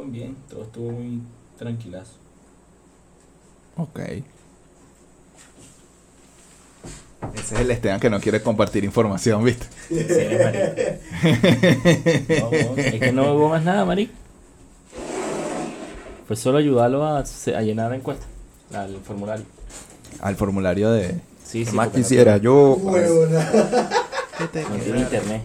todo bien, todo estuvo muy tranquilazo. Ok. Ese es el Esteban que no quiere compartir información, ¿viste? Sí, marico. No, no, es que no hubo más nada, marico. Fue solo ayudarlo a, llenar la encuesta, el formulario. Al formulario de... Sí, sí. más porque no quisiera yo. Tiene- No tiene internet.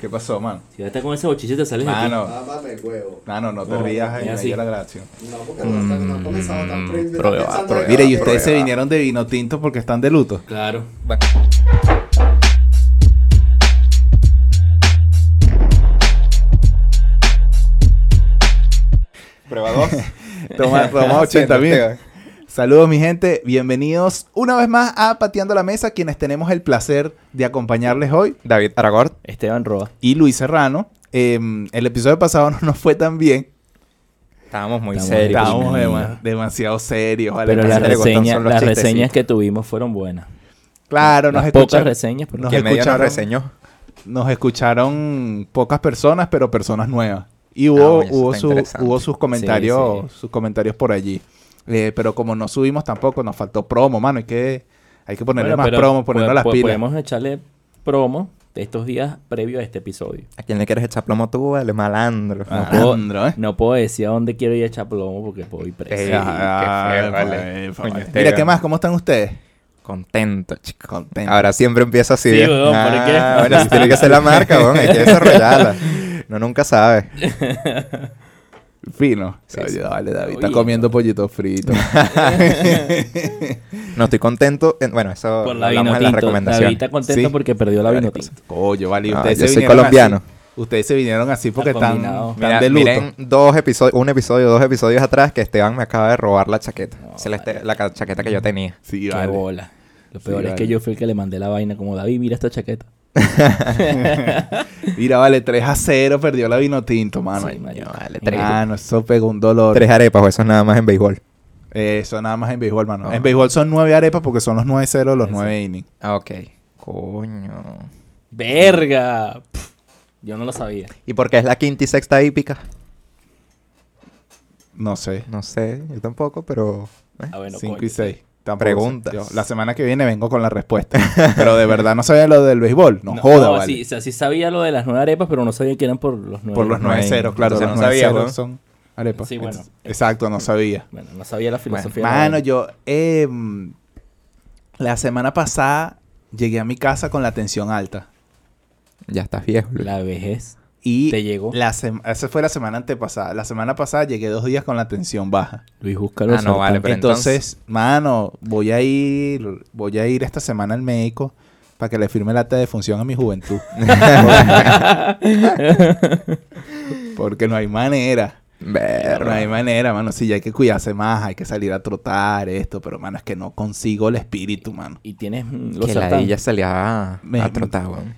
¿Qué pasó, mano? Si estás con ese bochiche te sales de aquí. Mano, Mámame huevo. mano, no te No, rías ahí, es ahí así. a la grabación. No, porque no, está- no ha comenzado tan Mm, prueba, prueba. en Mire, y ustedes se vinieron de vino tinto porque están de luto. Claro. Prueba dos. Toma, toma 80 mil. Saludos mi gente, bienvenidos una vez más a Pateando la Mesa, quienes tenemos el placer de acompañarles hoy. David Aragort. Esteban Roa. Y Luis Serrano. Eh, el episodio pasado no nos fue tan bien. Estábamos muy Estamos- serios. Estábamos demasiado serios. ¿vale? Pero las gustan reseñas, son los las chistecitos. reseñas que tuvimos fueron buenas. Claro, nos pocas escucharon, reseñas, pero nos Que medio nos escucharon. reseñó. nos escucharon pocas personas, pero personas nuevas. Y hubo, su- hubo sus comentarios, Sí, sus comentarios por allí. Eh, pero como no subimos tampoco, nos faltó promo, mano. Hay que, hay que ponerle Bueno, más promo, ponernos po- las pilas. Podemos echarle promo de estos días previo a este episodio. ¿A quién le quieres echar plomo tú? Vale, malandro. Ah. puedo- Malandro, ¿eh? No puedo decir a dónde quiero ir a echar plomo porque puedo ir preso. Ey, Ah, qué feo, vale, vale. vale. Coño, Mira. ¿qué más? ¿Cómo están ustedes? Contento, chico. Contento. Ahora siempre empieza así. Sí, ¿eh? weón, ¿por qué? Ah, Bueno, si tiene que ser la marca, weón, hay que desarrollarla. No nunca sabe. Fino. Sí. Vale, David. Está comiendo pollito frito. No estoy contento. en- bueno, eso Por la hablamos vino en las tinto. David recomendaciones. está contento Sí. porque perdió la vino. Oye, vale. No, ustedes yo se soy colombiano. así. Ustedes se vinieron así porque Está están, están Mira, de luto. miren dos episodios, un episodio, dos episodios atrás que Esteban me acaba de robar la chaqueta. No, es la, este- vale. la chaqueta que yo tenía. Sí, Qué vale. bola. Lo Sí, peor es vale. que yo fui el que le mandé la vaina como David, mira esta chaqueta. Mira, vale, 3 a 0 perdió la vino tinto, mano. Sí, Ay, no, vale, 3. Mano, eso pegó un dolor. Tres arepas, o eso es nada más en béisbol. Eso nada más en béisbol, mano. Oh. En béisbol son 9 arepas porque son los 9 0 los 9 innings. Ah, ok. Coño. Verga. Pff, yo no lo sabía. ¿Y por qué es la quinta y sexta hípica? No sé. No sé, yo tampoco, pero. Eh. Ah, 5 y 6. Tampoco preguntas. La semana que viene vengo con la respuesta. pero de verdad no sabía lo del béisbol. No, no joda, no, vale. Sí, sí sabía lo de las nueve arepas, pero no sabía que eran por los nueve. Por los nueve ceros, claro. Entonces, los no sabía, ceros son arepas. Sí, bueno. Exacto, no sabía. Bueno, no sabía la filosofía. Bueno, mano, yo... Eh, la semana pasada llegué a mi casa con la tensión alta. Ya estás viejo. La vejez. Y ¿Te llegó? La esa fue la semana antepasada. La semana pasada llegué dos días con la tensión baja. Luis, búscalo. Ah, no, vale, pero entonces, mano, voy a ir, voy a ir esta semana al médico para que le firme el acta de función a mi juventud. Porque no hay manera. No hay manera, mano. Sí, ya hay que cuidarse más, hay que salir a trotar, esto, pero, mano, es que no consigo el espíritu, mano. Y tienes mm, los Que la ella salía a, Me- a trotar, weón.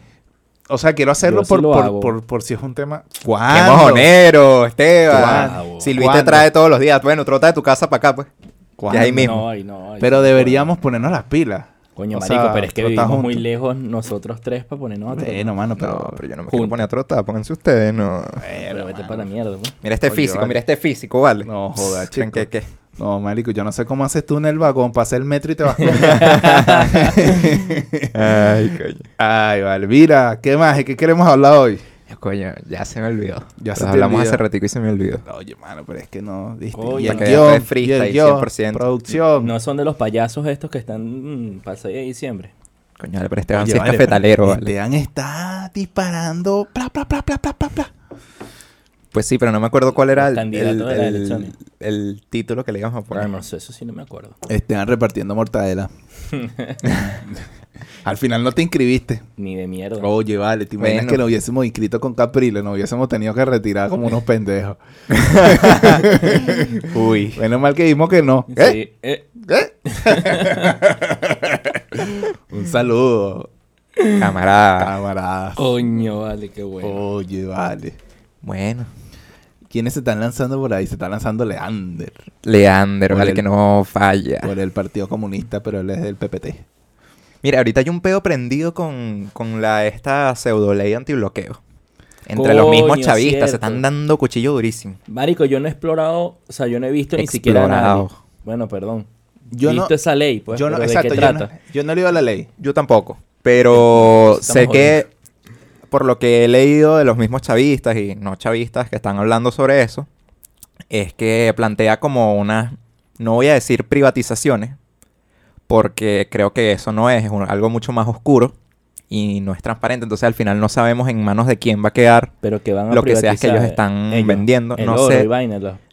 O sea, quiero hacerlo Yo sí por, lo por, por, por si es un tema. ¡Qué ¿Cuándo? mojonero, Esteban! ¿Cuándo? Si Luis te trae todos los días, bueno, trota de tu casa para acá, pues. ¿Cuándo? Y ahí mismo. No, ay, no, ay, Pero deberíamos ponernos las pilas. Coño, o marico, sea, pero es que vivimos muy juntos. lejos nosotros tres para ponernos a trotar. Bueno, mano, pero. No, pero yo no me quiero Juntos. poner a trotar, pónganse ustedes, no. Pero vete para la mierda, pues. Mira este Oye, físico, vale. mira este físico, ¿vale? No, joda, ¿Creen chico. que qué? No, marico, yo no sé cómo haces tú en el vagón para hacer el metro y te vas con... Ay, coño. Ay, vale. Mira, ¿qué más? ¿De qué queremos hablar hoy? Coño, ya se me olvidó. Ya se hablamos olvidó. hace ratico y se me olvidó. Oye, mano, pero es que no, y el guion, después y el freestyle, guion, 100%. producción. No son de los payasos estos que están mm, para el 6 de diciembre. Coño, pero Esteban Oye, sí es vale, cafetalero, ¿vale? Esteban está disparando. Pla, pla, pla, pla, pla, pla, pla. Pues sí, pero no me acuerdo cuál era el, Candidato el, de las el- elecciones. el título que le íbamos a poner. Ah, no sé, eso sí no me acuerdo. Esteban repartiendo mortadela. Al final no te inscribiste. Ni de mierda. Oye, vale, te imaginas Bueno. que nos hubiésemos inscrito con Capriles, nos hubiésemos tenido que retirar como unos pendejos. Uy. Menos mal que vimos que no. Sí, ¿Eh? eh, Un saludo, Camarada. camaradas. coño, vale, qué bueno. Oye, vale. Bueno. ¿Quiénes se están lanzando por ahí? Se está lanzando Leander Leander, el- que no falla. por el Partido Comunista, pero él es del PPT. Mira, ahorita hay un pedo prendido con, con la esta pseudo ley antibloqueo. Entre los mismos chavistas se están dando cuchillo durísimo. Marico, yo no he explorado, o sea, yo no he visto ni siquiera a nadie. Explorado. Bueno, perdón. Yo visto no- esa ley, pues, yo no, pero ¿de exacto, qué yo no, yo no leo la ley. Yo tampoco. Pero Estamos sé que por lo que he leído de los mismos chavistas y no chavistas que están hablando sobre eso, es que plantea como una, no voy a decir privatizaciones, porque creo que eso no es, es un- algo mucho más oscuro y no es transparente. Entonces al final no sabemos en manos de quién va a quedar. Pero que van a Lo que sea que ellos están ellos, vendiendo, el no oro sé- y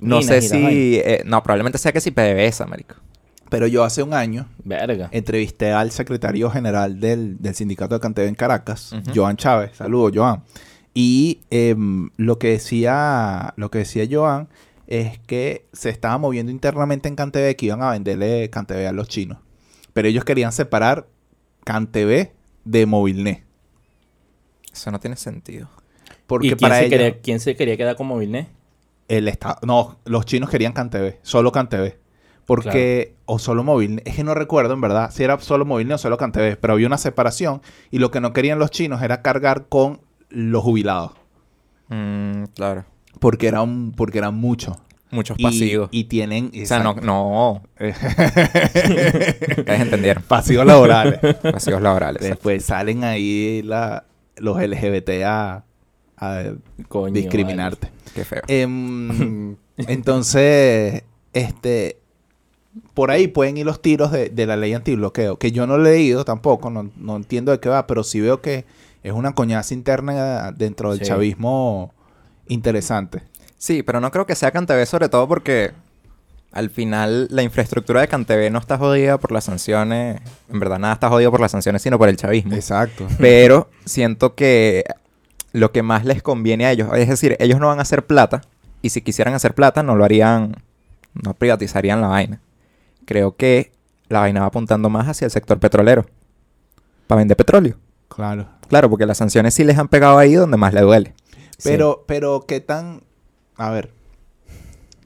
No sé si... eh, no, probablemente sea que si PDVSA, marico. Pero yo hace un año Verga. entrevisté al secretario general del, del sindicato de Cantebe en Caracas. Joan Chávez. Saludos, Joan. Y em, lo que decía, lo que decía Joan es que se estaba moviendo internamente en Cantebe que iban a venderle Cantebe a los chinos. Pero ellos querían separar Cantebe de Movilnet. Eso no tiene sentido. Porque ¿Y quién para se, ellos quería, quién se quería quedar con Movilnet? el estado, no, los chinos querían Cantebe, solo Cantebe. Porque, o solo móvil, es que no recuerdo en verdad si era solo móvil o solo Cantebe, pero había una separación y lo que no querían los chinos era cargar con los jubilados, Mm, claro. porque era un, porque eran muchos. Muchos Y- pasivos. Y, tienen o sea, no, no. Ustedes entendieron. pasivos laborales. Pasivos laborales. Después salen ahí la, los LGBT a, a Coño, discriminarte. Qué feo. Em, entonces, este, por ahí pueden ir los tiros de, de la ley antibloqueo, que yo no he leído tampoco, no, no entiendo de qué va, pero sí veo que es una coñaza interna dentro del Sí. chavismo interesante. Sí, pero no creo que sea CanTV, sobre todo porque al final la infraestructura de CanTV no está jodida por las sanciones. En verdad, nada está jodido por las sanciones, sino por el chavismo. Exacto. Pero siento que lo que más les conviene a ellos, es decir, ellos no van a hacer plata, y si quisieran hacer plata, no lo harían, no privatizarían la vaina. Creo que la vaina va apuntando más hacia el sector petrolero, para vender petróleo. Claro. Claro, porque las sanciones sí les han pegado ahí donde más le duele. Pero, pero, ¿qué tan, a ver,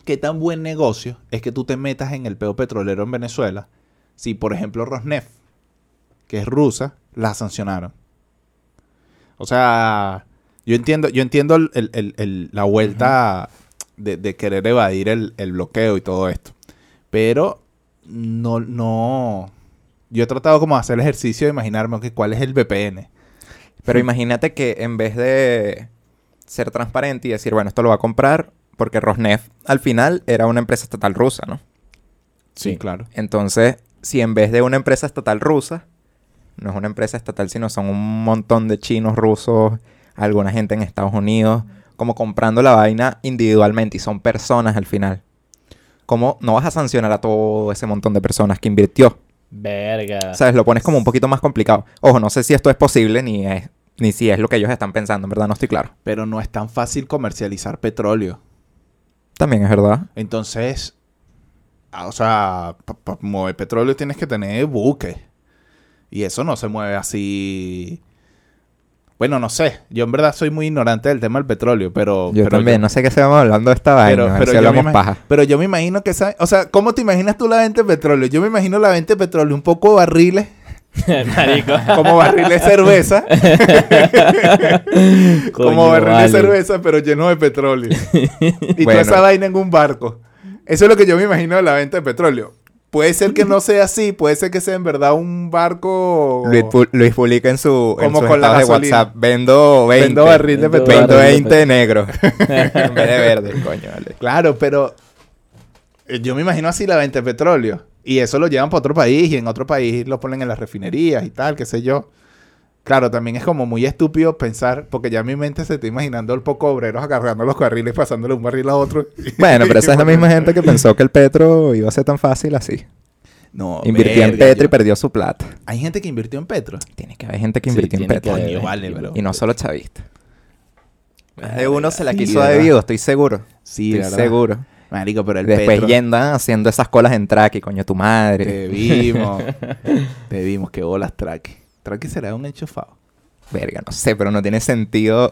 qué tan buen negocio es que tú te metas en el peo petrolero en Venezuela si, por ejemplo, Rosneft, que es rusa, la sancionaron? O sea, yo entiendo, yo entiendo el- el- el- el- la vuelta de, de querer evadir el bloqueo y todo esto. Pero no, no. Yo he tratado como de hacer el ejercicio de imaginarme ok, cuál es el VPN. Pero imagínate que en vez de ser transparente y decir, bueno, esto lo va a comprar, porque Rosneft al final era una empresa estatal rusa, ¿no? Sí. claro. Entonces, si en vez de una empresa estatal rusa, no es una empresa estatal, sino son un montón de chinos, rusos, alguna gente en Estados Unidos, como comprando la vaina individualmente y son personas al final. ¿Cómo no vas a sancionar a todo ese montón de personas que invirtió? Verga. ¿Sabes? Lo pones como un poquito más complicado. Ojo, no sé si esto es posible ni es, ni si es lo que ellos están pensando, en verdad no estoy claro. Pero no es tan fácil comercializar petróleo. También es verdad. Entonces, ah, o sea, para mover petróleo tienes que tener buques. Y eso no se mueve así. Bueno, no sé. Yo en verdad soy muy ignorante del tema del petróleo, pero. Yo pero también, no sé qué estamos hablando de esta vaina, Pero, a ver pero si yo me hablamos paja. pero yo me imagino que esa. O sea, ¿cómo te imaginas tú la venta de petróleo? Yo me imagino la venta de petróleo un poco barriles. Marico. Como barriles de cerveza. como Coño, barril vale. de cerveza, pero lleno de petróleo. y toda Bueno. esa vaina en un barco. Eso es lo que yo me imagino de la venta de petróleo. Puede ser que no sea así, puede ser que sea en verdad un barco. Luis, pu- Luis publica en su en Como sus con la de. WhatsApp, vendo 20. Vendo barril de Vendo petróleo. Vendo barril de 20 negros. en vez de verde, coño, vale. Claro, pero eh, yo me imagino así la venta de petróleo. Y eso lo llevan para otro país y en otro país lo ponen en las refinerías y tal, qué sé yo. Claro, también es como muy estúpido pensar, porque ya mi mente se está imaginando el poco obreros agarrando los carriles, pasándole un barril a otro. Bueno, pero esa es la misma gente que pensó que el petro iba a ser tan fácil así. No, Invirtió en petro y perdió su plata. Hay gente que invirtió en petro. Tiene que haber gente que Sí, invirtió en que petro. haber. Vale. Y no solo chavista. Más de uno se la Sí, quiso de vivo, estoy seguro. Sí, estoy ¿verdad? seguro. Marico, pero el Después petro... yendan haciendo esas colas en track y coño tu madre. Te vimos. Te vimos. Qué bolas Traki. Traki será un enchufado. Verga, no sé, pero no tiene sentido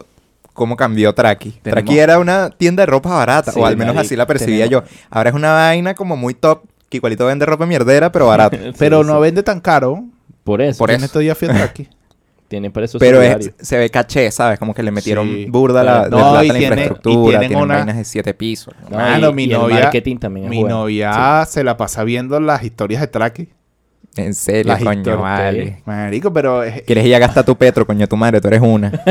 cómo cambió Traki. Traki era una tienda de ropa barata, Sí, o al menos marico, así la percibía tenemos- yo. Ahora es una vaina como muy top, que igualito vende ropa mierdera, pero barata. Pero Sí, no vende tan caro. Por eso. Por En eso. estos días fui a Traki. Tiene precio Pero es- solidario. se ve caché, ¿sabes? Como que le metieron Sí. burda la, de No, plata y la tiene- y infraestructura. tienen Tienen una- vainas de siete pisos. No, Mano, y- mi y el novia- marketing también es Mi novia se la pasa viendo las historias de Traki. En serio, Las coño, vale. Marico, pero es- ¿Quieres ir a gastar tu petro, coño, tu madre? Tú eres una.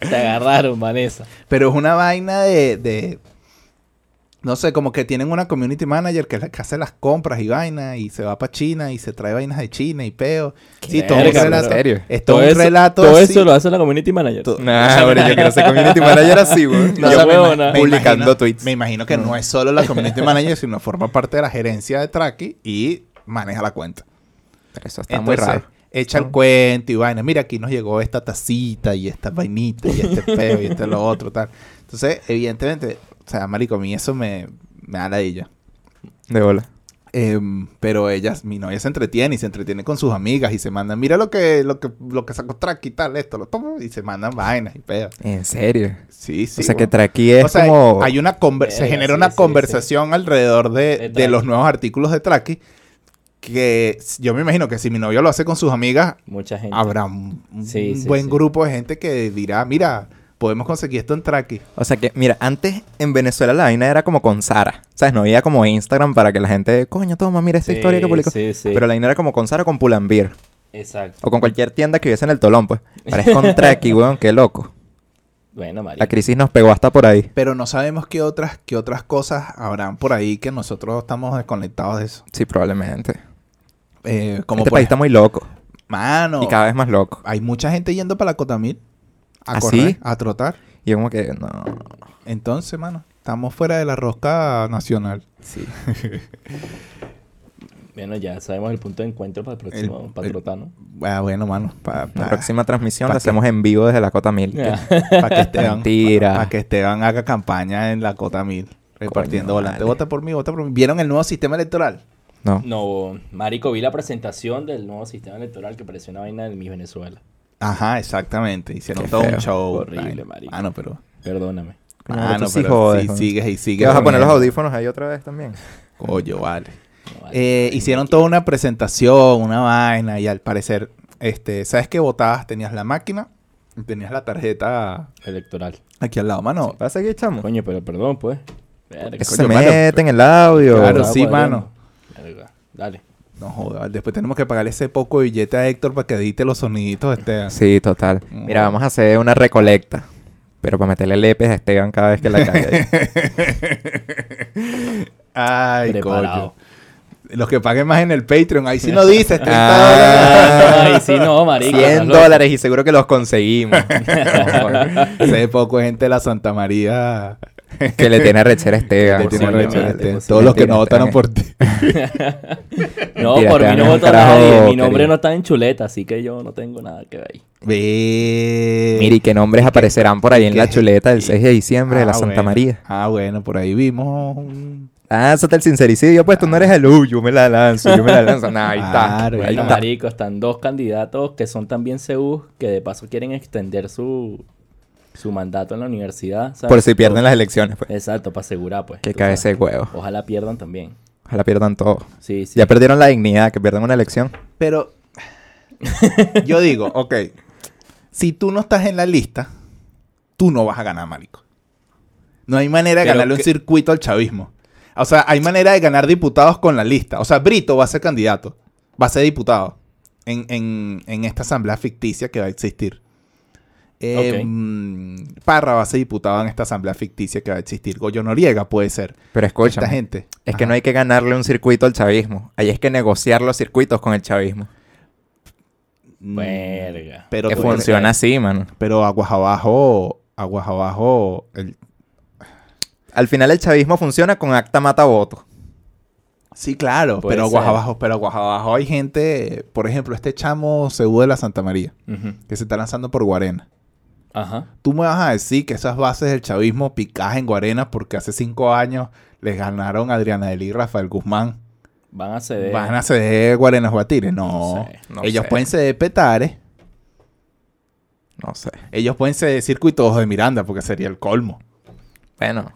Te agarraron, Vanessa. Pero es una vaina de, de- No sé, como que tienen una community manager que, es la que hace las compras y vainas y se va para China y se trae vainas de China y peo. Sí, todo un relato. Es todo, Todo un eso, relato todo así. eso lo hace la community manager. Nah, bro, yo quiero ser community manager así, güey. No, Yo esa me- huevona. me publicando imagino- tweets. Me imagino que no es solo la community manager, sino forma parte de la gerencia de Traki y maneja la cuenta. Pero eso está muy raro. Echa el cuento y vaina. Mira, aquí nos llegó esta tacita y esta vainita y este peo y este lo otro, tal. Entonces, evidentemente, o sea, marico, a mí eso me, me da la ella. De bola. Em, pero ella, mi novia se entretiene y se entretiene con sus amigas y se mandan, mira lo que, lo que, lo que sacó Traki y tal, esto, lo tomo y se mandan vainas y peos. En serio. Sí, sí. o sea, que. Traki es O sea, como... hay una conver- se genera sí, una sí, conversación alrededor de, De los nuevos artículos de Traki que yo me imagino que si mi novio lo hace con sus amigas, Mucha gente. habrá un, un Sí, sí, buen sí. grupo de gente que dirá, mira, podemos conseguir esto en Traki. O sea que, mira, antes en Venezuela la vaina era como con Sara. ¿Sabes? No había como Instagram para que la gente, coño, toma, mira esta Sí, historia que publicó. Sí, sí. Pero la vaina era como con Sara o con Pulambir. Exacto. O con cualquier tienda que hubiese en el Tolón, pues. Ahora es con Traki, weón, qué loco. Bueno, María. La crisis nos pegó hasta por ahí. Pero no sabemos qué otras, qué otras cosas habrán por ahí que nosotros estamos desconectados de eso. Sí, probablemente. Eh, como este país está muy loco. Mano, Y cada vez más loco. hay mucha gente yendo para la Cotamil a ¿Ah, correr, a trotar. Y yo como que, no. Entonces, mano, estamos fuera de la rosca nacional. Sí. Bueno, ya sabemos el punto de encuentro para el próximo El- patrotano. Ah, bueno, mano, para La próxima transmisión ¿pa' la hacemos en vivo desde la Cota Mil. que Esteban, Mentira. para que Esteban haga campaña en la Cota Mil, repartiendo Coño, volante. vale. Vota por mí, vota por mí. ¿Vieron el nuevo sistema electoral? No. No, Marico, vi la presentación del nuevo sistema electoral que pareció una vaina de mi Venezuela. Ajá, exactamente. Hicieron Qué todo un show. Horrible, marico. Mano, pero... Perdóname. Tú sí pero sí, ¿no? sigues y sigues. ¿Qué vas a poner los audífonos ahí otra vez también? Coño, vale. No, vale. Eh, hicieron toda una presentación, una vaina, y al parecer, este, ¿sabes qué votabas? Tenías la máquina y tenías la tarjeta Electoral. aquí al lado. Mano, ¿Vas a seguir, chamo? Coño, pero perdón, pues. Verga. Coño, se mano. mete en el audio. Claro, sí, mano. Verga. Dale. No jodas. Después tenemos que pagarle ese poco billete a Héctor para que edite los soniditos, este. Sí, total. Mm. Mira, vamos a hacer una recolecta. Pero para meterle lepes a Esteban cada vez que la cague. Ay, Preparado. coño. Los que paguen más en el Patreon, ahí sí no dices 30 Ah. Ay, sí, no, marico. 100 estás loco. dólares y seguro que los conseguimos. Sé poco gente de la Santa María que le tiene rechera a Esteban. que tiene rechera, este, posible. Todos los que no votaron por ti. No, por mí no votó carajo nadie. Mi nombre querido. no está en chuleta, así que yo no tengo nada que ver ahí. Ve. Mira, y qué nombres aparecerán por ahí en la chuleta del y- 6 de diciembre de la Ah, Santa bueno. María. Ah, bueno, por ahí vimos un... Ah, eso está el sincericidio, pues tú no eres el uy, yo me la lanzo, yo me la lanzo. Nah, ahí está. Claro, ahí Bueno, está. marico, están dos candidatos que son también CEU que de paso quieren extender su, su mandato en la universidad. ¿sabes? Por si pierden las elecciones, pues. Exacto, para asegurar, pues. Que cae ese huevo. Ojalá pierdan también. Ojalá pierdan todo. Sí, sí. Ya perdieron la dignidad, que pierdan una elección. Pero yo digo, ok, si tú no estás en la lista, tú no vas a ganar, marico. No hay manera de Pero ganarle un que- circuito al chavismo. O sea, hay manera de ganar diputados con la lista. O sea, Brito va a ser candidato, va a ser diputado en, en- en esta asamblea ficticia que va a existir. Eh, Parra va a ser diputado en esta asamblea ficticia que va a existir. Goyo Noriega puede ser. Pero Esta escúchame, gente. es que no hay que ganarle un circuito al chavismo. Ahí es que negociar los circuitos con el chavismo. Mm, Verga. Pero, que funciona así, mano. Pero aguas abajo, aguas abajo, el, Al final el chavismo funciona con acta mata voto. Sí, claro, Puede pero aguas abajo, pero aguas abajo hay gente, por ejemplo, este chamo Cebú de la Santa María, que se está lanzando por Guarena. Ajá. Tú me vas a decir que esas bases del chavismo picadas en Guarena porque hace cinco años les ganaron Adriana Delí y Rafael Guzmán. Van a ceder. ¿Van a ceder Guarenas Guatires? No. No sé, no ellos sé. pueden ceder Petares, No sé. ellos pueden ceder Circuitos de Miranda porque sería el colmo. Bueno,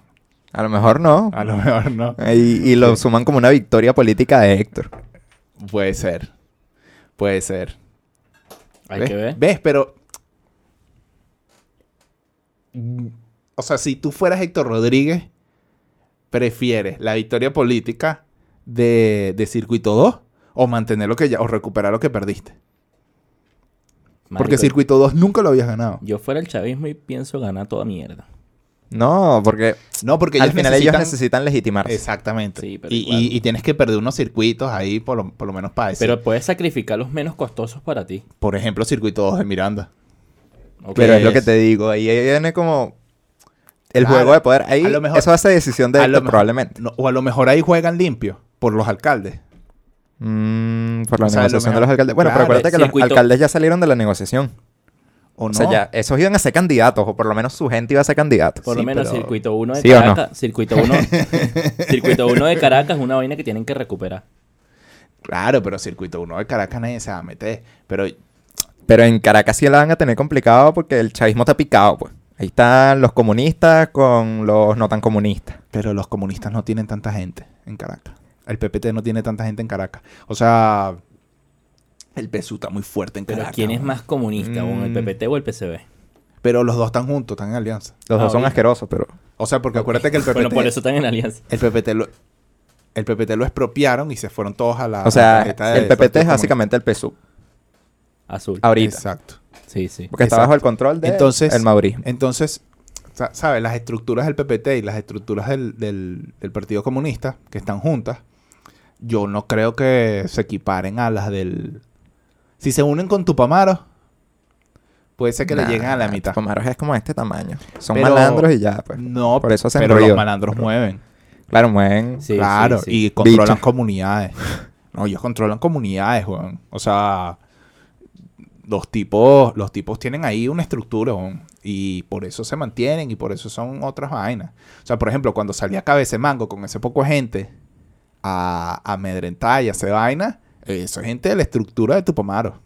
a lo mejor no. A lo mejor no. Y, y lo suman como una victoria política de Héctor. Puede ser. Puede ser. Hay ¿Ves? que ver. ¿Ves? Pero. O sea, si tú fueras Héctor Rodríguez, prefieres la victoria política de, de Circuito 2 o mantener lo que ya, o recuperar lo que perdiste. Porque Circuito 2 nunca lo habías ganado. Yo fuera el chavismo y pienso ganar toda mierda. No, porque No, porque al ellos final necesitan... ellos necesitan legitimarse. Exactamente. Sí, pero y, y- y tienes que perder unos circuitos ahí, por lo, por lo menos para decir. Pero puedes sacrificar los menos costosos para ti. por ejemplo, Circuito 2 de Miranda. Pero es lo que te digo, ahí viene como el Claro, juego de poder. Ahí a lo mejor- eso hace decisión de mejor- probablemente. No, o a lo mejor ahí juegan limpio por los alcaldes. Mm, por la O sea, a lo negociación de los alcaldes. Bueno, claro, pero acuérdate que circuito- los alcaldes ya salieron de la negociación. O O, no. sea, ya esos iban a ser candidatos, o por lo menos su gente iba a ser candidatos. Por lo Sí, menos pero- circuito 1 de ¿Sí o no? Caracas. Circuito 1 circuito 1 de Caracas es una vaina que tienen que recuperar. Claro, pero Circuito 1 de Caracas nadie se va a meter. Pero Pero en Caracas sí la van a tener complicado porque el chavismo está picado, pues. Ahí están los comunistas con los no tan comunistas. Pero los comunistas no tienen tanta gente en Caracas. El PPT no tiene tanta gente en Caracas. O sea, el PSU está muy fuerte en Pero Caracas. ¿quién es más comunista? ¿o ¿El Mm. PPT o el PCB? Pero los dos están juntos, están en alianza. Los Ah, dos son bien. asquerosos, pero... O sea, porque acuérdate que el PPT, Bueno, por eso están en alianza. el PPT lo, el PPT lo expropiaron y se fueron todos a la. o sea, el PPT es Comunista. básicamente el PSUV. Azul. Ahorita. Exacto. Sí, sí. Porque está Exacto. bajo el control del Entonces- el madurismo. Entonces, sa- ¿sabes? Las estructuras del PPT y las estructuras del, del- del Partido Comunista, que están juntas, yo no creo que se equiparen a las del... Si se unen con Tupamaro, puede ser que le lleguen a la mitad. Tupamaros es como este tamaño. Son Pero- malandros y ya, pues. No, Por eso hacen pero ruido. los malandros mueven. Claro, mueven. Sí, claro, sí, sí. y controlan comunidades. No, ellos controlan comunidades, weón. O sea, los tipos, los tipos tienen ahí una estructura. Y por eso se mantienen y por eso son otras vainas. O sea, por ejemplo, cuando salía Cabece Mango con ese poco gente a, a amedrentar y a hacer vaina, eso es gente de la estructura de Tupamaro.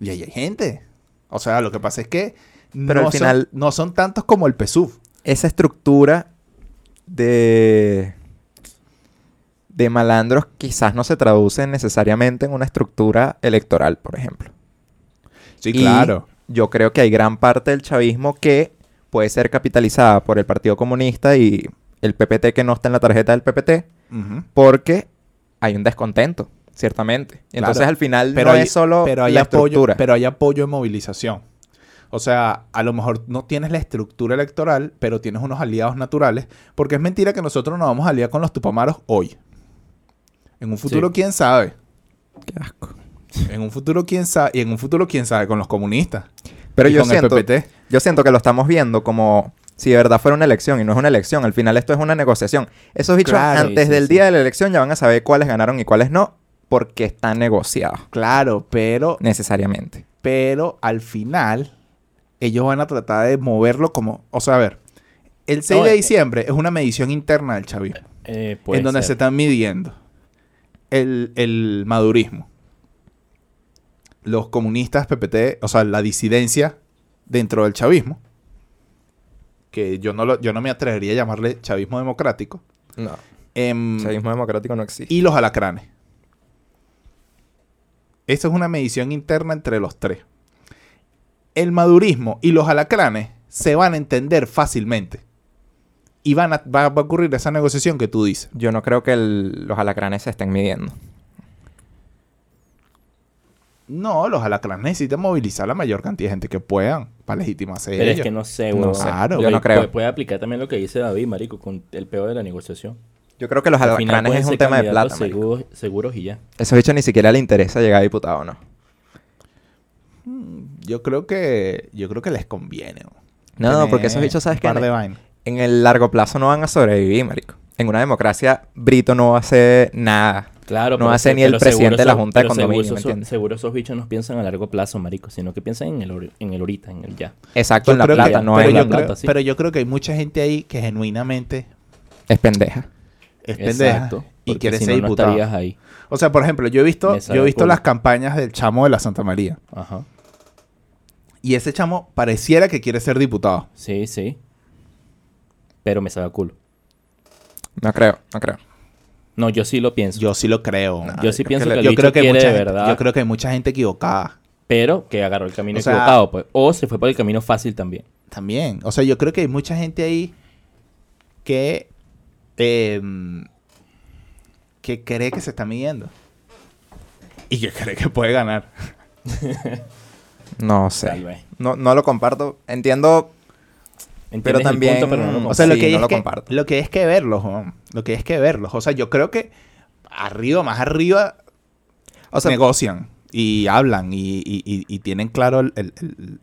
Y ahí hay gente. O sea, lo que pasa es que Pero no, al son- final- no son tantos como el PSUV. Esa estructura de... De malandros quizás no se traduce necesariamente en una estructura electoral, por ejemplo. Sí, Y claro. Yo creo que hay gran parte del chavismo que puede ser capitalizada por el Partido Comunista y el PPT que no está en la tarjeta del PPT porque hay un descontento, ciertamente. Entonces Claro. al final pero no hay, es solo pero hay la apoyo, estructura. pero hay apoyo en movilización. O sea, a lo mejor no tienes la estructura electoral, pero tienes unos aliados naturales, porque es mentira que nosotros nos vamos a aliar con los tupamaros hoy. En un futuro, Sí. quién sabe. Qué asco. En un futuro, quién sabe. Y en un futuro, quién sabe, con los comunistas. Pero Y yo con el siento, PPT. yo siento que lo estamos viendo como si de verdad fuera una elección y no es una elección. Al final esto es una negociación. Esos bichos Claro. antes Sí, del sí. día de la elección ya van a saber cuáles ganaron y cuáles no porque están negociados Claro, pero, necesariamente. pero al final, ellos van a tratar de moverlo como. O sea, a ver, el 6 No, de eh, diciembre es una medición interna del chavismo. Eh, en donde ser. se están midiendo el, el madurismo. Los comunistas PPT, o sea, la disidencia dentro del chavismo, que yo no, lo- yo no me atrevería a llamarle chavismo democrático, No. em, Chavismo democrático no existe. y los alacranes. Esa es una medición interna entre los tres. El madurismo y los alacranes se van a entender fácilmente. Y van a, va, va a ocurrir esa negociación que tú dices. Yo no creo que el- los alacranes se estén midiendo. No, los alacranes necesitan movilizar la mayor cantidad de gente que puedan para legitimarse Pero ellos. es que no sé, No huevón. sé. Claro. Yo Puede- no creo. Puede, puede aplicar también lo que dice David, marico, con el peor de la negociación. Yo creo que los Al alacranes es un tema de plata. marico. seguros, seguros y ya. Esos bichos ni siquiera le interesa llegar a diputado, ¿no? Yo creo que yo creo que les conviene. ¿no? No, porque esos bichos, ¿sabes qué? En el largo plazo no van a sobrevivir, marico. En una democracia, Brito no hacer nada. Claro, No hace ni el presidente de la Junta de seguro Condominio, ¿me esos- entiendes? Seguro esos bichos no piensan a largo plazo, marico, sino que piensan en el, en el ahorita, en el ya. Exacto, Yo en la plata, que- no pero, en yo la plata, creo, sí. pero yo creo que hay mucha gente ahí que genuinamente Es pendeja. es pendeja Exacto. y quiere si ser no, diputado. ahí. O sea, por ejemplo, yo he visto, yo he visto las campañas del chamo de la Santa María. Ajá. Y ese chamo pareciera que quiere ser diputado. Sí, sí. Pero me sabe a culo. No creo, no creo. No, yo sí lo pienso. Yo sí lo creo. No. Yo sí pienso que que, el yo bicho creo que quiere mucha de gente- verdad. yo creo que hay mucha gente equivocada. pero que agarró el camino O sea- equivocado, pues. O se fue por el camino fácil también. También. O sea, yo creo que hay mucha gente ahí que. em, que cree que se está midiendo. Y que cree que puede ganar. No sé. Tal vez. No, no lo comparto. Entiendo. ¿Entiendes el también- punto, pero no lo o sea, lo, Sí, que no es lo que, comparto. lo que es que verlos, Juan. Lo que es que verlos. O sea, yo creo que arriba, más arriba, O sea, negocian y hablan y, y- y- y tienen claro el,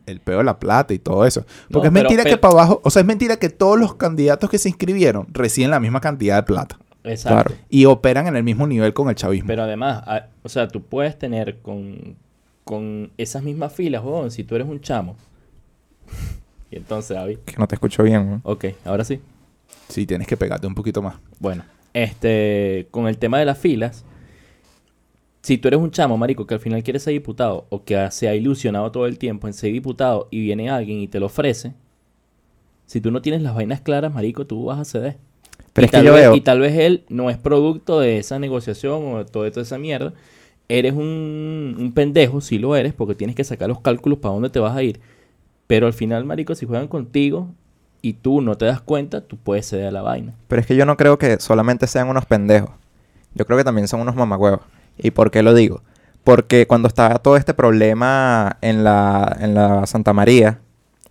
el, peo de la plata y todo eso. Porque No, es mentira pero- que para abajo, o sea, es mentira que todos los candidatos que se inscribieron reciben la misma cantidad de plata Exacto. Claro. y operan en el mismo nivel con el chavismo. Pero además, a- o sea, tú puedes tener con, con esas mismas filas, huevón, si tú eres un chamo. Y entonces, David. que no te escucho bien. ¿no? Ok, ahora sí. Sí, tienes que pegarte un poquito más. Bueno, este, con el tema de las filas, si tú eres un chamo, marico, que al final quiere ser diputado o que se ha ilusionado todo el tiempo en ser diputado y viene alguien y te lo ofrece, si tú no tienes las vainas claras, marico, tú vas a ceder. Pero y, es que yo vez, veo. y tal vez él no es producto de esa negociación o de todo- toda esa mierda. Eres un, un pendejo, si lo eres, porque tienes que sacar los cálculos para dónde te vas a ir. Pero al final, marico, si juegan contigo y tú no te das cuenta, tú puedes ceder a la vaina. Pero es que yo no creo que solamente sean unos pendejos. Yo creo que también son unos mamagüevos. ¿Y por qué lo digo? Porque cuando estaba todo este problema en la, en la Santa María,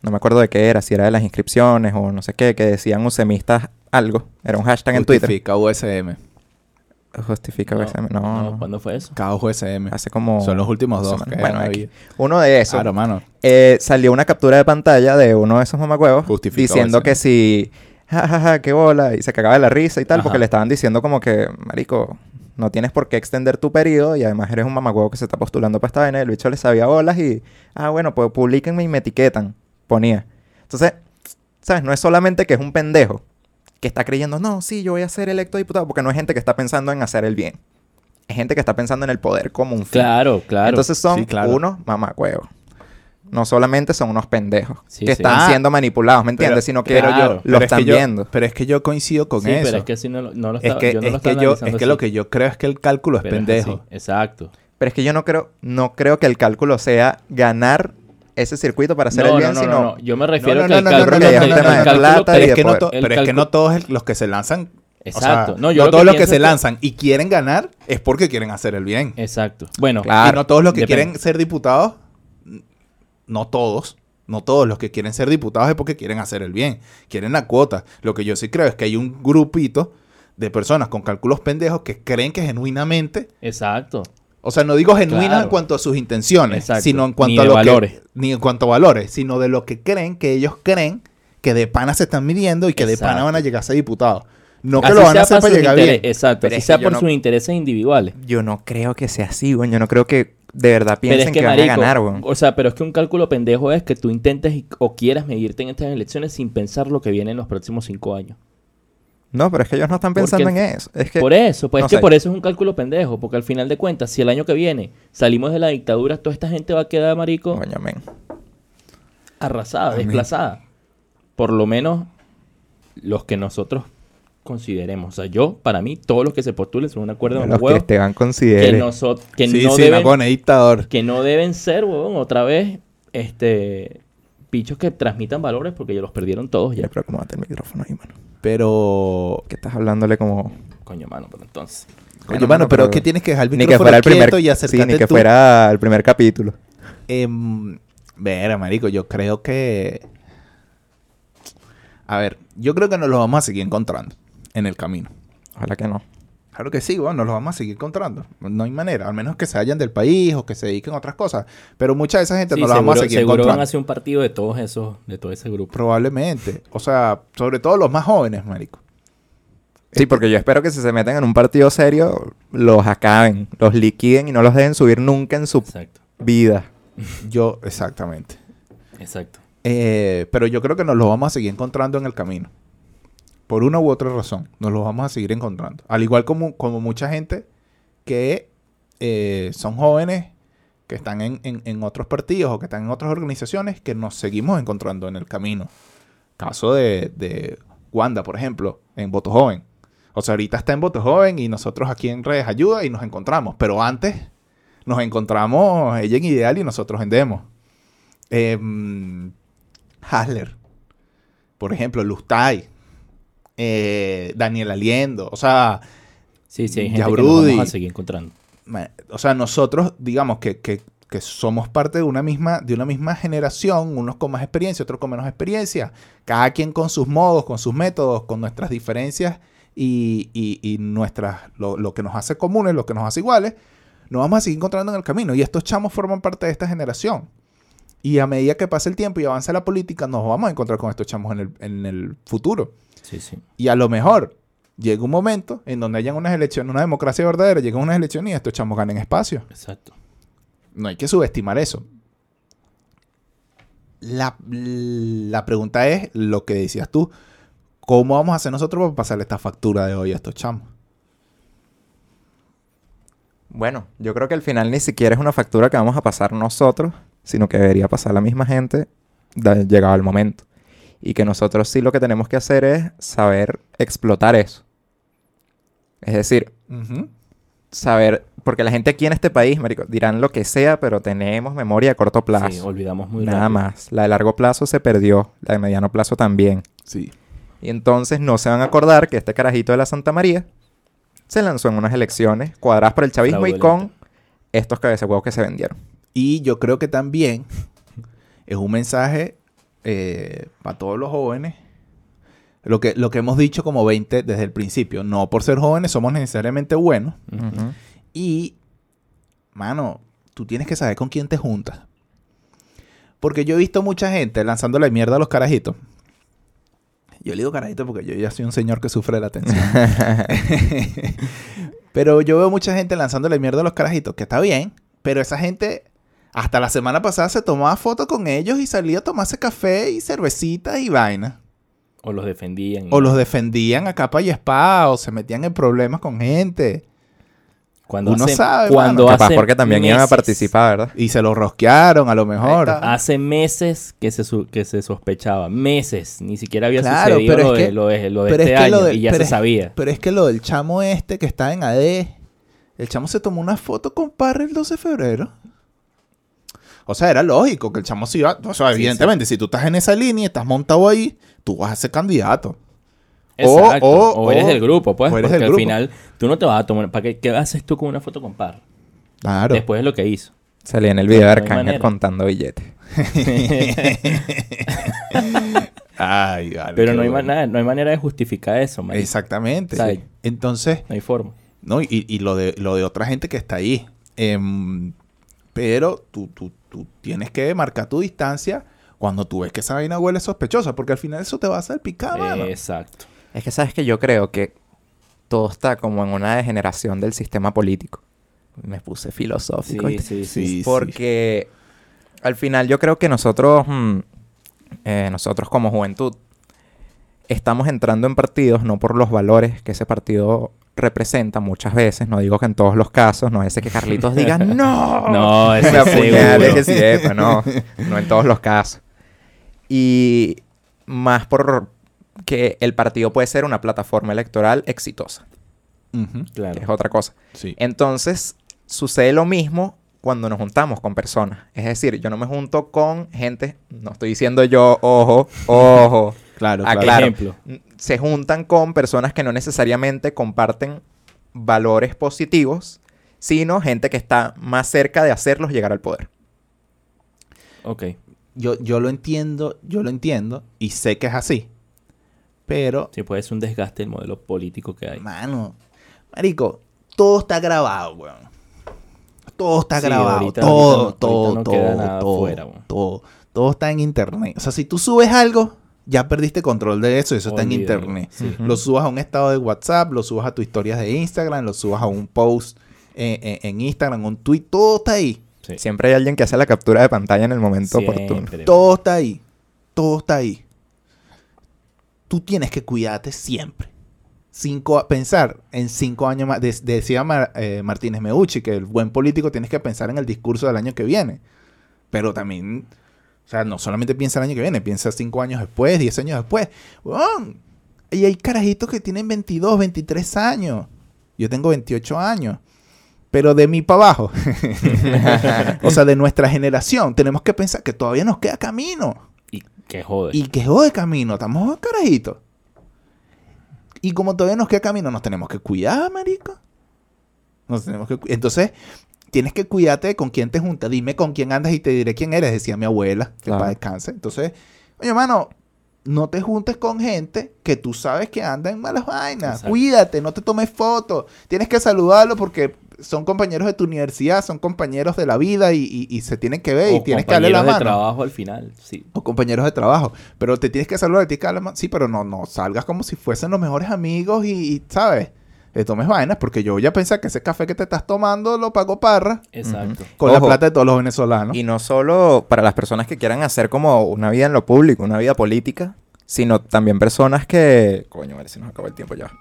no me acuerdo de qué era, si era de las inscripciones o no sé qué, que decían usemistas algo. Era un hashtag en Twitter. Justifica USM. Justifica No, USM. No, no, ¿cuándo fue eso? Caos USM. Hace como... Son los últimos dos. que Bueno, aquí. Uno de esos. Claro, mano. eh, salió una captura de pantalla de uno de esos Justificó diciendo que si, jajaja, qué bola, y se cagaba de la risa y tal, porque le estaban diciendo como que, marico, no tienes por qué extender tu periodo y además eres un mamagüevo que se está postulando para esta vaina. El bicho le sabía bolas y, ah, bueno, pues publíquenme y me etiquetan, ponía. Entonces, ¿sabes? No es solamente que es un pendejo que está creyendo, no, sí, yo voy a ser electo diputado, porque no es gente que está pensando en hacer el bien. Es gente que está pensando en el poder como un fin. Claro, claro. Entonces son Sí, claro. unos mamacuevos. No solamente son unos pendejos Sí, que sí. están Ah, siendo manipulados, ¿me entiendes? Pero- Sino que yo- lo pero es están que yo- viendo. Pero es que yo coincido con sí, eso. pero es que si no, lo- no lo Es que, yo no lo es que, yo, es que lo que yo creo es que el cálculo es Pero pendejo. exacto. Pero es que yo no creo, no creo que el cálculo sea ganar ese circuito para hacer no, el bien, no, no, sino no, no. Yo me refiero no, que no, el no, no, cálculo... no, no, no, no, no, no, Pero es, que no, no todos los que se lanzan. o sea, Exacto. no, no, yo lo todos los que se lanzan y quieren ganar es porque quieren hacer el bien. Exacto. Bueno, Claro. y no todos los que Depende. quieren ser diputados, no todos, no todos los que quieren ser diputados es porque quieren hacer el bien, quieren la cuota. Lo que yo sí creo es que hay un grupito de personas con cálculos pendejos que creen que genuinamente, exacto. O sea, no digo genuinas Claro. en cuanto a sus intenciones, Exacto. sino en cuanto Ni a de lo valores. que ni en cuanto a valores, sino de lo que creen que ellos creen que de pana se están midiendo y que de pana van a llegar a ser diputados. No que Así lo van a hacer para llegar interes- bien. Exacto. Pero así es sea que por no- sus intereses individuales. Yo no creo que sea así, güey. Yo no creo que de verdad piensen es que, que, marico, van a ganar, güey. o sea, pero es que un cálculo pendejo es que tú intentes o quieras medirte en estas elecciones sin pensar lo que viene en los próximos cinco años. No, pero es que ellos no están pensando en eso. Es que Por eso, pues no es que por eso es un cálculo pendejo, porque al final de cuentas, si el año que viene salimos de la dictadura, toda esta gente va a quedar, marico, Coño, men. arrasada, desplazada. Por lo menos los que nosotros consideremos. O sea, yo, para mí, todos los que se postulen son un acuerdo de Los que huevos Esteban que, considere. noso- que sí, no sí, deben, dictador. que no deben ser, huevón, otra vez, este, bichos que transmitan valores porque ya los perdieron todos Ya, pero acomódate el micrófono ahí, mano. Pero Que estás hablándole como... Coño, mano, pero entonces. Bueno, mano, mano, pero, pero- ¿qué tienes que dejar el Ni que micrófono fuera el primer... quieto y Sí, acercarte ni que tú? fuera el primer capítulo. Em, Vera, marico, yo creo que... A ver, yo creo que nos lo vamos a seguir encontrando en el camino. Ojalá que no. Claro que sí, bueno, nos lo vamos a seguir encontrando. No hay manera, al menos que se vayan del país o que se dediquen a otras cosas. Pero mucha de esa gente Sí, no la vamos a seguro, seguir seguro van a hacer un partido de todos esos, de todo ese grupo. Probablemente. O sea, sobre todo los más jóvenes, marico. Sí, porque yo espero que si se meten en un partido serio, los acaben, los liquiden y no los dejen subir nunca en su Exacto, vida. Yo, exactamente. exacto. Eh, pero yo creo que nos lo vamos a seguir encontrando en el camino. Por una u otra razón, nos los vamos a seguir encontrando. Al igual como, como mucha gente que eh, son jóvenes, que están en, en- otros partidos o que están en otras organizaciones, que nos seguimos encontrando en el camino. Caso de, de Wanda, por ejemplo, en Voto Joven. O sea, ahorita está en Voto Joven y nosotros aquí en Redes Ayuda y nos encontramos. Pero antes nos encontramos ella en Ideal y nosotros en Demo. Em, Hasler, por ejemplo, Lustay, eh, Daniel Aliendo, o sea, Sí, sí, hay gente que nos vamos a seguir encontrando. O sea, nosotros, digamos que, que- que somos parte de una, misma, de una misma generación, unos con más experiencia, otros con menos experiencia, cada quien con sus modos, con sus métodos, con nuestras diferencias y, y- y nuestras, lo, lo que nos hace comunes, lo que nos hace iguales, nos vamos a seguir encontrando en el camino. Y estos chamos forman parte de esta generación. Y a medida que pase el tiempo y avance la política, nos vamos a encontrar con estos chamos en el, en el futuro. Sí, sí. Y a lo mejor llega un momento en donde hayan unas elecciones, una democracia verdadera, llegan unas elecciones y estos chamos ganen espacio. Exacto. No hay que subestimar eso. La, la pregunta es lo que decías tú. ¿Cómo vamos a hacer nosotros para pasarle esta factura de hoy a estos chamos? Bueno, yo creo que al final ni siquiera es una factura que vamos a pasar nosotros, sino que debería pasar la misma gente llegado el momento. Y que nosotros sí lo que tenemos que hacer es saber explotar eso. Es decir, saber, porque la gente aquí en este país, marico, dirán lo que sea, pero tenemos memoria a corto plazo. Sí, olvidamos muy Nada rápido. más. La de largo plazo se perdió, la de mediano plazo también. Sí. Y entonces no se van a acordar que este carajito de la Santa María se lanzó en unas elecciones cuadradas por el chavismo y con estos cabecehuevos que se vendieron. Y yo creo que también es un mensaje eh, para todos los jóvenes. Lo que, lo que hemos dicho como 20 desde el principio. No por ser jóvenes somos necesariamente buenos. Y, mano, tú tienes que saber con quién te juntas. Porque yo he visto mucha gente lanzándole mierda a los carajitos. Yo le digo carajitos porque yo ya soy un señor que sufre de la atención. pero yo veo mucha gente lanzándole mierda a los carajitos, que está bien. Pero esa gente, hasta la semana pasada se tomaba fotos con ellos y salía a tomarse café y cervecitas y vaina. O los defendían. O los defendían a capa y espada, o se metían en problemas con gente. Cuando uno hace, sabe, cuando mano. Capaz hace porque también iban a meses- participar, ¿verdad? Y se lo rosquearon a lo mejor. Hace meses que se, que se sospechaba. Meses. Ni siquiera había Claro, sucedido pero lo, es de, que- lo de, lo de pero es este lo año. del- y ya pero se es- sabía. Pero es que lo del chamo este que está en AD, el chamo se tomó una foto con Parra el 12 de febrero. O sea, era lógico que el chamo se iba. O sea, Sí, evidentemente, si tú estás en esa línea y estás montado ahí, tú vas a ser candidato. O- Exacto. O, o- eres o- del grupo, pues. o eres porque del al grupo. final tú no te vas a tomar. ¿Para qué, qué haces tú con una foto con par? Claro. Después de lo que hizo. Salí en el video de Arcángel contando billetes. Ay, vale, Pero no hay, bueno. manera, no hay manera de justificar eso, marico. Exactamente. Sí. Entonces, No hay forma. ¿no? Y, y lo, de, lo de otra gente que está ahí. Em, pero tú, tú, tú tienes que marcar tu distancia cuando tú ves que esa vaina huele sospechosa, porque al final eso te va a salpicar, mano. Exacto. Es que sabes que yo creo que todo está como en una degeneración del sistema político. Me puse filosófico. Sí, sí. Sí, Porque al final yo creo que nosotros, mm, eh, nosotros como juventud, estamos entrando en partidos no por los valores que ese partido representa muchas veces, no digo que en todos los casos, no es que Carlitos diga ¡No! No, es que sí, no, no en todos los casos. Y más por que el partido puede ser una plataforma electoral exitosa, Claro. es otra cosa. Sí. Entonces, sucede lo mismo cuando nos juntamos con personas. Es decir, yo no me junto con gente, no estoy diciendo yo, ojo, ojo, Claro, claro. claro. Ejemplo. Se juntan con personas que no necesariamente comparten valores positivos, sino gente que está más cerca de hacerlos llegar al poder. Ok. Yo, yo lo entiendo, yo lo entiendo y sé que es así. Pero, Sí, puede ser un desgaste del modelo político que hay. mano, marico, todo está grabado, weón. Todo está Sí, grabado. ahorita- todo, ahorita no- todo, no todo, queda nada todo, fuera, todo. Todo está en internet. O sea, si tú subes algo, ya perdiste control de eso y eso está en internet. Sí. Lo subas a un estado de WhatsApp, lo subas a tus historias de Instagram, lo subas a un post eh, eh, en Instagram, un tweet, todo está ahí. Sí. Siempre hay alguien que hace la captura de pantalla en el momento oportuno. Todo está ahí. Todo está ahí. Tú tienes que cuidarte siempre. Cinco, pensar en cinco años más. De- decía Mar- eh, Martínez Meucci que el buen político tienes que pensar en el discurso del año que viene. Pero también, o sea, no solamente piensa el año que viene, piensa cinco años después, diez años después. Y hay carajitos que tienen 22, 23 años. Yo tengo 28 años. Pero de mí para abajo, o sea, de nuestra generación, tenemos que pensar que todavía nos queda camino. Y que jode. Y que jode camino, estamos carajitos. Y como todavía nos queda camino, nos tenemos que cuidar, marico. Nos tenemos que Entonces, tienes que cuidarte de con quién te juntas. Dime con quién andas y te diré quién eres, decía mi abuela, que Claro. para descanse. Entonces, oye, hermano, no te juntes con gente que tú sabes que anda en malas vainas. Exacto. Cuídate, no te tomes fotos. Tienes que saludarlo porque son compañeros de tu universidad, son compañeros de la vida y, y- y se tienen que ver y tienes que darle la compañeros de mano trabajo al final, sí. o compañeros de trabajo. Pero te tienes que saludar, tienes que darle ma- Sí, pero no, no salgas como si fuesen los mejores amigos y, y, ¿sabes? Tomes vainas, porque yo ya pensé que ese café que te estás tomando lo pagó Parra Exacto. con la plata de todos los venezolanos. Y no solo para las personas que quieran hacer como una vida en lo público, una vida política, sino también personas que... Coño, a ver si nos acaba el tiempo ya.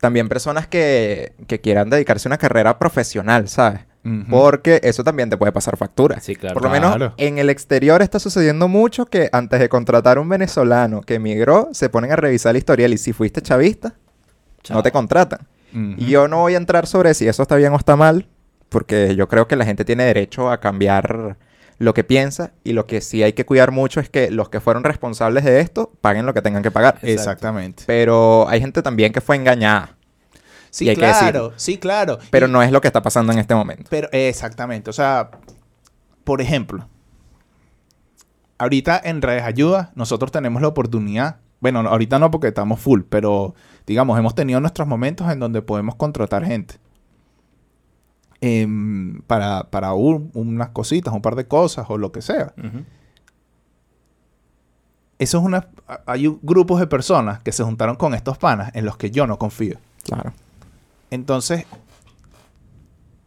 También personas que, que quieran dedicarse a una carrera profesional, ¿sabes? Porque eso también te puede pasar factura. Sí, claro. Por lo Claro. menos en el exterior está sucediendo mucho que antes de contratar a un venezolano que emigró, se ponen a revisar el historial y si fuiste chavista, Chao. no te contratan. Y yo no voy a entrar sobre si eso está bien o está mal, porque yo creo que la gente tiene derecho a cambiar lo que piensa y lo que sí hay que cuidar mucho es que los que fueron responsables de esto paguen lo que tengan que pagar. Exactamente. Pero hay gente también que fue engañada, Sí, y claro, sí, claro. pero Y- no es lo que está pasando en este momento. Pero, exactamente. O sea, por ejemplo, ahorita en Redes Ayuda, nosotros tenemos la oportunidad. Bueno, no, ahorita no porque estamos full, pero digamos, hemos tenido nuestros momentos en donde podemos contratar gente. Em, para para un- unas cositas, un par de cosas o lo que sea. Eso es una. Hay grupos de personas que se juntaron con estos panas en los que yo no confío. Claro. Entonces,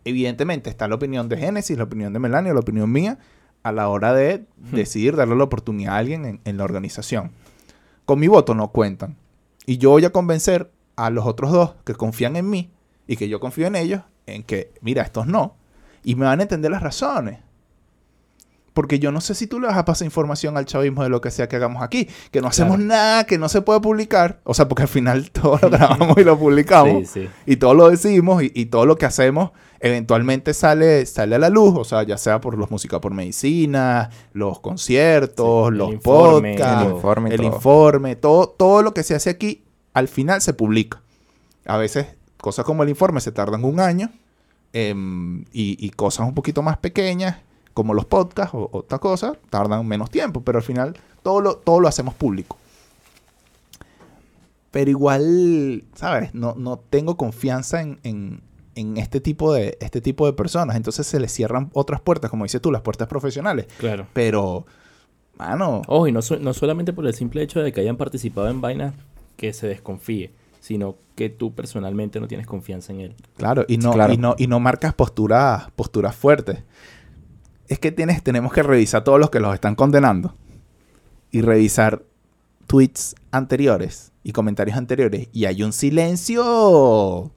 evidentemente está la opinión de Génesis, la opinión de Melania, la opinión mía, a la hora de decidir darle la oportunidad a alguien en, en la organización. Con mi voto no cuentan. Y yo voy a convencer a los otros dos que confían en mí y que yo confío en ellos, en que, mira, estos no. Y me van a entender las razones. Porque yo no sé si tú le vas a pasar información al chavismo de lo que sea que hagamos aquí. Que no hacemos Claro. nada, que no se puede publicar. O sea, porque al final todo lo grabamos y lo publicamos Sí, sí. y todo lo decimos y, y todo lo que hacemos eventualmente sale, sale a la luz, o sea, ya sea por los música por medicina, los conciertos, Sí, los informe, podcasts, el informe el todo. informe, todo, todo lo que se hace aquí, al final se publica. A veces cosas como el informe se tardan un año em, y, y cosas un poquito más pequeñas, como los podcasts o otra cosa, tardan menos tiempo, pero al final todo lo, todo lo hacemos público. Pero igual, ¿sabes? No, no tengo confianza en, en- en este, tipo de, este tipo de personas. Entonces se les cierran otras puertas, como dices tú, las puertas profesionales. Claro. Pero, mano, Ojo, y no, so- no solamente por el simple hecho de que hayan participado en vainas que se desconfíe, sino que tú personalmente no tienes confianza en él. Claro, y no, Claro. Y no, y no marcas posturas, posturas fuertes. Es que tienes, tenemos que revisar todos los que los están condenando. Y revisar tweets anteriores y comentarios anteriores. Y hay un silencio.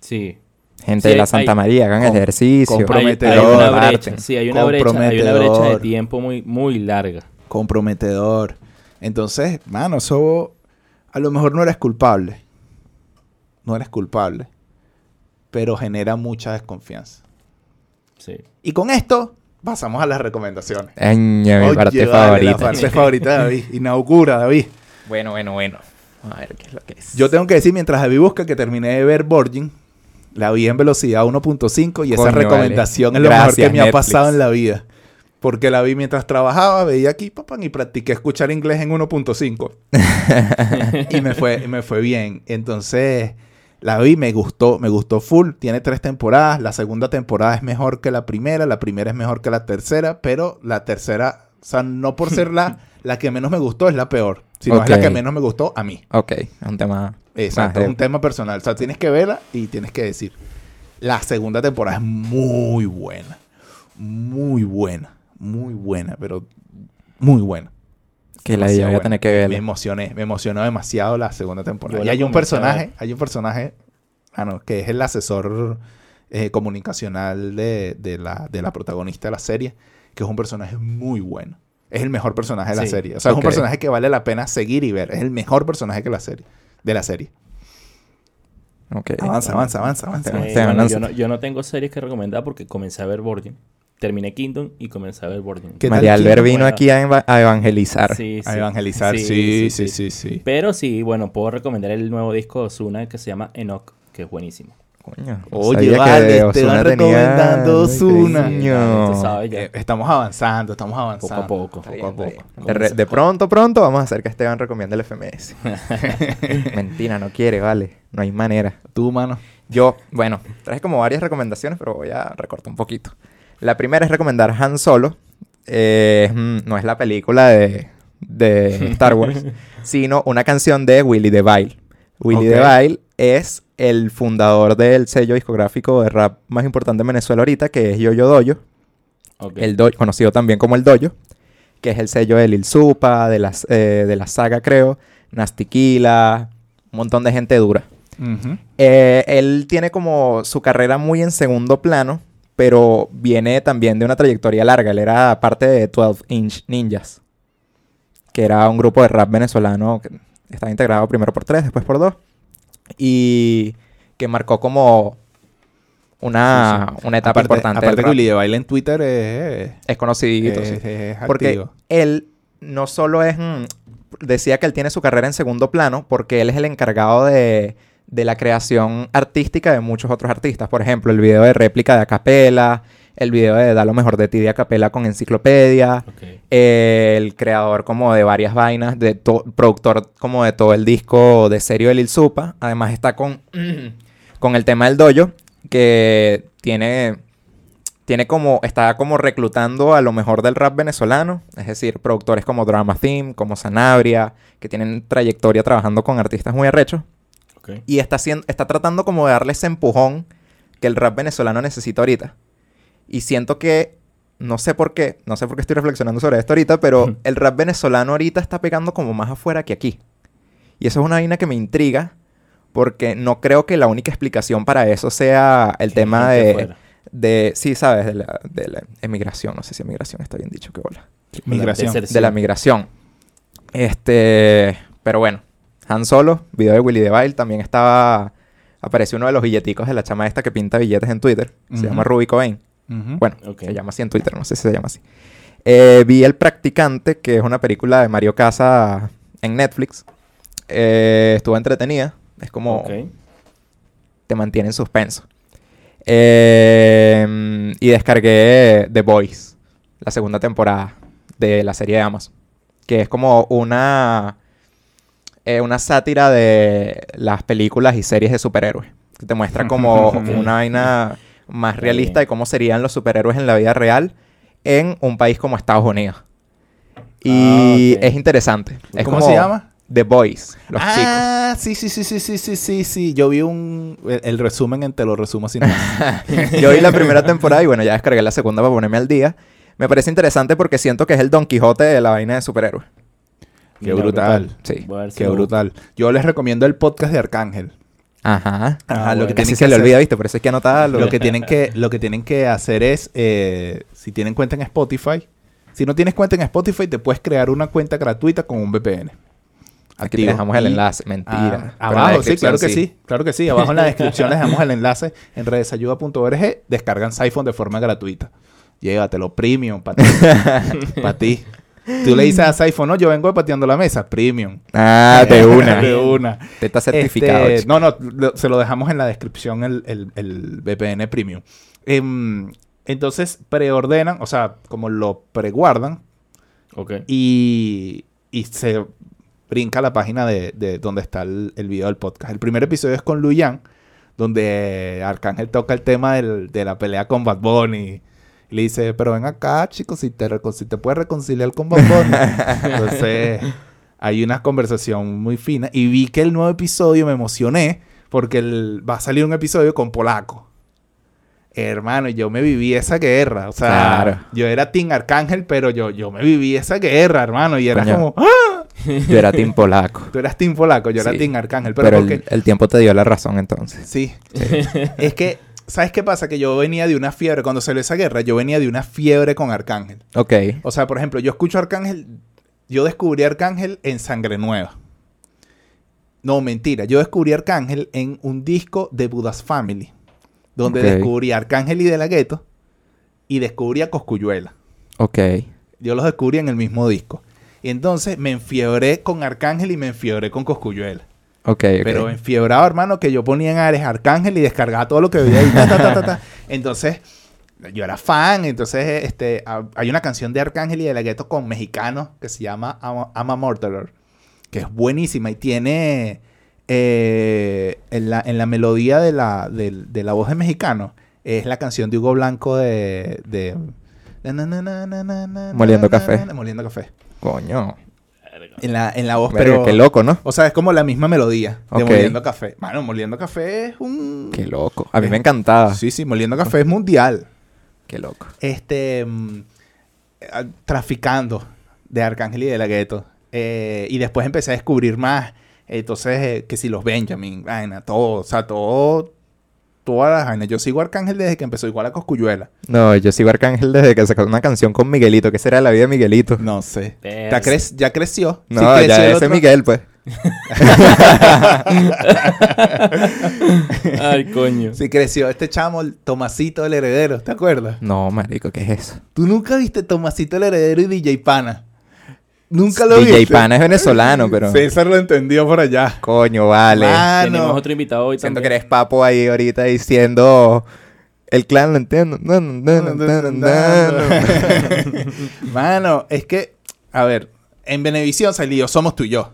Sí. Gente Sí, de la hay- Santa María, hagan com- ejercicio. Comprometedor, hay una brecha. Sí, hay una brecha, hay una brecha de tiempo muy, muy larga. Comprometedor. Entonces, mano, eso a lo mejor no eres culpable. No eres culpable. Pero genera mucha desconfianza. Sí. Y con esto, pasamos a las recomendaciones. Año, mi Oye, parte favorita. La parte favorita de David. Inaugura, David. Bueno, bueno, bueno. A ver qué es lo que es. Yo tengo que decir, mientras David busca que terminé de ver Virgin, la vi en velocidad 1.5 y esa recomendación vale. es lo mejor que me ha pasado en la vida. Porque la vi mientras trabajaba, veía aquí, papá, y practiqué escuchar inglés en 1.5. y me fue, y me fue bien. Entonces, la vi, me gustó, me gustó full. Tiene tres temporadas. La segunda temporada es mejor que la primera, la primera es mejor que la tercera, pero la tercera, o sea, no por ser la, la que menos me gustó, es la peor. Sino es la que menos me gustó a mí. Ok, es un tema. Exacto, un tema personal. O sea, tienes que verla y tienes que decir. La segunda temporada es muy buena. Muy buena. Muy buena, pero muy buena. Que la voy a tener que Me verla. emocioné, me emocionó demasiado la segunda temporada. Yo Y hay un personaje, ver. hay un personaje, ah, no, que es el asesor eh, comunicacional de, de la, de la protagonista de la serie, que es un personaje muy bueno. Es el mejor personaje de la Sí, serie. O sea, es un personaje que vale la pena seguir y ver. Es el mejor personaje que la serie, de la serie. Avanza, avanza, avanza, avanza. Sí. Esteban, bueno, lanza. yo, no, yo no tengo series que recomendar porque comencé a ver Borgen. Terminé Kingdom y comencé a ver Borgen. ¿Qué tal María Kingdom? Albert vino aquí a, eva- a evangelizar. Sí, A sí. evangelizar. Sí, sí, sí, sí. Pero sí, bueno, puedo recomendar el nuevo disco de Ozuna que se llama Enoch, que es buenísimo. Coño, Oye, vale, Ozuna tenía- recomendando ya. Eh, estamos avanzando, estamos Poco avanzando. a poco, Está poco bien, a poco. bien. De, re- de pronto, pronto vamos a hacer que Esteban recomiende el FMS. Mentira, no quiere, vale. No hay manera. Tú, mano. Yo, bueno, traje como varias recomendaciones, pero voy a recortar un poquito. La primera es recomendar Han Solo. Eh, mm, no es la película de, de Star Wars, sino una canción de Willie DeVille. Willie Ok. DeVille es el fundador del sello discográfico de rap más importante en Venezuela ahorita, que es Yo-Yo Doyo. Ok. El Doyo, conocido también como el Doyo, que es el sello de Lil Supa, de, las, eh, de la saga, creo, Nastiquila, un montón de gente dura. Eh, él tiene como su carrera muy en segundo plano, pero viene también de una trayectoria larga. Él era parte de 12 Inch Ninjas, que era un grupo de rap venezolano que estaba integrado primero por tres, después por dos, y que marcó como una, Sí, sí. una etapa aparte, importante. Aparte que. Willy de baile en Twitter es, Es conocidito, es, sí. es Porque él no solo es... decía que él tiene su carrera en segundo plano porque él es el encargado de, de la creación artística de muchos otros artistas. Por ejemplo, el video de réplica de Acapela, el video de Da lo mejor de ti de Acapela con Enciclopedia, eh, el creador como de varias vainas, de to- productor como de todo el disco de serio de Lil Supa. Además está con, con el tema del dojo, que tiene, tiene como, está como reclutando a lo mejor del rap venezolano, es decir, productores como Drama Theme, como Sanabria, que tienen trayectoria trabajando con artistas muy arrechos. Y está, haciendo, está tratando como de darle ese empujón que el rap venezolano necesita ahorita. Y siento que, no sé por qué, no sé por qué estoy reflexionando sobre esto ahorita, pero el rap venezolano ahorita está pegando como más afuera que aquí. Y eso es una vaina que me intriga, porque no creo que la única explicación para eso sea el tema de, de, sí, sabes, de la, de la emigración. No sé si emigración está bien dicho, qué bola. Migración. De la migración. Este, pero bueno, Han Solo, video de Willy DeVille, también estaba, apareció uno de los billeticos de la chama esta que pinta billetes en Twitter, se llama Ruby Cobain. Ujú. Bueno, se llama así en Twitter, no sé si se llama así. Eh, vi El Practicante, que es una película de Mario Casa en Netflix. Eh, estuvo entretenida, es como te mantiene en suspenso. Eh, y descargué The Boys, la segunda temporada de la serie de Amazon. Que es como una, eh, una sátira de las películas y series de superhéroes. Que te muestra como una vaina más realista de cómo serían los superhéroes en la vida real en un país como Estados Unidos. Y Ah, es interesante. Es ¿Cómo como se llama? The Boys, los chicos. ah, sí, sí, sí, sí, sí, sí, sí, sí. Yo vi un... El, el resumen en Te lo resumo así. nomás. Yo vi la primera temporada y bueno, ya descargué la segunda para ponerme al día. Me parece interesante porque siento que es el Don Quijote de la vaina de superhéroes. Qué brutal. Sí. Qué lo- brutal. Yo les recomiendo el podcast de Arcángel. Ajá. Ajá, lo bueno. que Casi se que le hacer- olvida, ¿viste? Por eso es que anotada Lo que tienen que, lo que tienen que hacer es, eh, si tienen cuenta en Spotify, si no tienes cuenta en Spotify, te puedes crear una cuenta gratuita con un VPN. Aquí te dejamos el enlace. Ah, Mentira. La abajo, sí, claro que sí. Claro que sí. Abajo en la descripción les dejamos el enlace en redesayuda.org. Descargan iPhone de forma gratuita. Llévatelo, premium, para ti. para ti. Tú le dices a Saifo, no, yo vengo de pateando la mesa, premium. Ah, de una. de una. Te está certificado. Este, no, no, lo- se lo dejamos en la descripción el, el- el VPN Premium. Em, entonces preordenan, o sea, como lo preguardan Ok. y, y se brinca la página de, de donde está el, el video del podcast. El primer episodio es con Luyan, donde Arcángel toca el tema del- de la pelea con Bad Bunny. Le dice, pero ven acá, chicos, si te, si te puedes reconciliar con Bunny. Entonces, hay una conversación muy fina. Y vi que el nuevo episodio me emocioné porque el- va a salir un episodio con Polaco. Hermano, yo me viví esa guerra. O sea, Claro. yo era Team Arcángel, pero yo, yo me viví esa guerra, hermano. Y era Coño. como, ¡ah! Yo era Team Polaco. Tú eras Team Polaco, yo era Sí. Team Arcángel. Pero, Pero, el, porque, el tiempo te dio la razón entonces. sí. es que, ¿sabes qué pasa? Que yo venía de una fiebre, cuando salió esa guerra, yo venía de una fiebre con Arcángel. Ok. O sea, por ejemplo, yo escucho Arcángel, yo descubrí Arcángel en Sangre Nueva. No, mentira. Yo descubrí Arcángel en un disco de Buddha's Family. Donde descubrí a Arcángel y De La Ghetto. Y descubrí a Coscuyuela. Ok. Yo los descubrí en el mismo disco. Y entonces me enfiebré con Arcángel y me enfiebré con Coscuyuela. Ok, ok. Pero enfiebrado, hermano, que yo ponía en Ares Arcángel y descargaba todo lo que veía ahí. ta, ta, ta, ta, ta. Entonces, yo era fan. Entonces, este, ha- hay una canción de Arcángel y de la Gueto con mexicanos que se llama Ama, Ama Murderer, que es buenísima y tiene eh, en, la, en la melodía de la, de la voz de mexicano. Es la canción de Hugo Blanco de. de na, na, na, Moliendo café. Moliendo café. Coño. En la, en la voz, Verga, pero. qué loco, ¿no? O sea, es como la misma melodía de Ok. Moliendo Café. Mano, Moliendo Café es un... Qué loco. A mí me encantaba. Sí, sí, Moliendo Café es mundial. Qué loco. Este... mm, traficando de Arcángel y de la Gueto. Eh, y después empecé a descubrir más. Entonces, eh, que si los Benjamin, vaina, todo. O sea, todo... Todas las vainas. Yo sigo a Arcángel desde que empezó igual a Coscuyuela. No, yo sigo a Arcángel desde que sacó una canción con Miguelito. ¿Qué será la vida de Miguelito? No sé. Ya, cre- ya creció. No, Sí creció ya ese otro. Miguel, pues. Ay, coño. Sí creció. Este chamo, el Tomasito el heredero. ¿Te acuerdas? No, marico, ¿qué es eso? ¿Tú nunca viste Tomasito el Heredero y DJ Pana? Nunca lo DJ viste. Pana es venezolano, pero... César lo entendió por allá. Coño, vale. Ah, Tenemos no. otro invitado hoy Siento que también. eres papo ahí ahorita diciendo... El clan lo entiendo. No, no, no, no, no, no, no. Mano, es que, a ver, en Venevisión salió Somos tú y yo.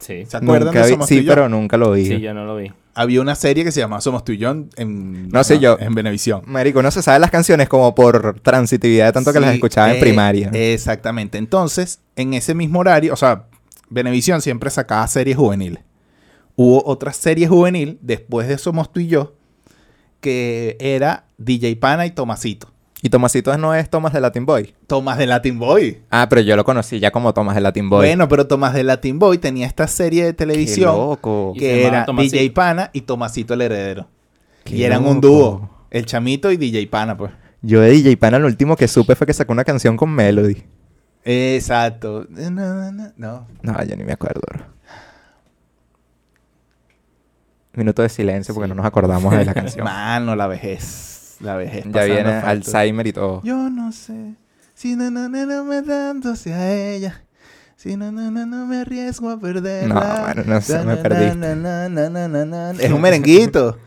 Sí. ¿Se acuerdan Nunca de vi- Somos sí, tú y yo? pero nunca lo vi. Sí, yo no lo vi. Había una serie que se llamaba Somos tú y yo en, en- No sé yo. en Venevisión. Marico, no se sabe las canciones como por transitividad, tanto que las escuchaba en eh, primaria. Exactamente. Entonces, en ese mismo horario, o sea, Venevisión siempre sacaba series juveniles. Hubo otra serie juvenil después de Somos tú y yo que era DJ Pana y Tomasito. Y Tomasito no es Tomás de Latin Boy. Tomás de Latin Boy. Ah, pero yo lo conocí ya como Tomás de Latin Boy. Bueno, pero Tomás de Latin Boy tenía esta serie de Qué televisión loco. Que era Tomasito. DJ Pana y Tomasito el heredero. Qué y eran un dúo. El chamito y DJ Pana, pues. Yo de DJ Pana lo último que supe fue que sacó una canción con Melody. Exacto. No, no, no, no. No, yo ni me acuerdo. Minuto de silencio porque no nos acordamos de la canción. Mano, la vejez. La vejez. ya viene. Alzheimer y todo. Yo no sé si no, no, no, no me tanto hacia ella. Si no, no, no, no me arriesgo a perderla. No, mano, no sé, me na. Es un merenguito.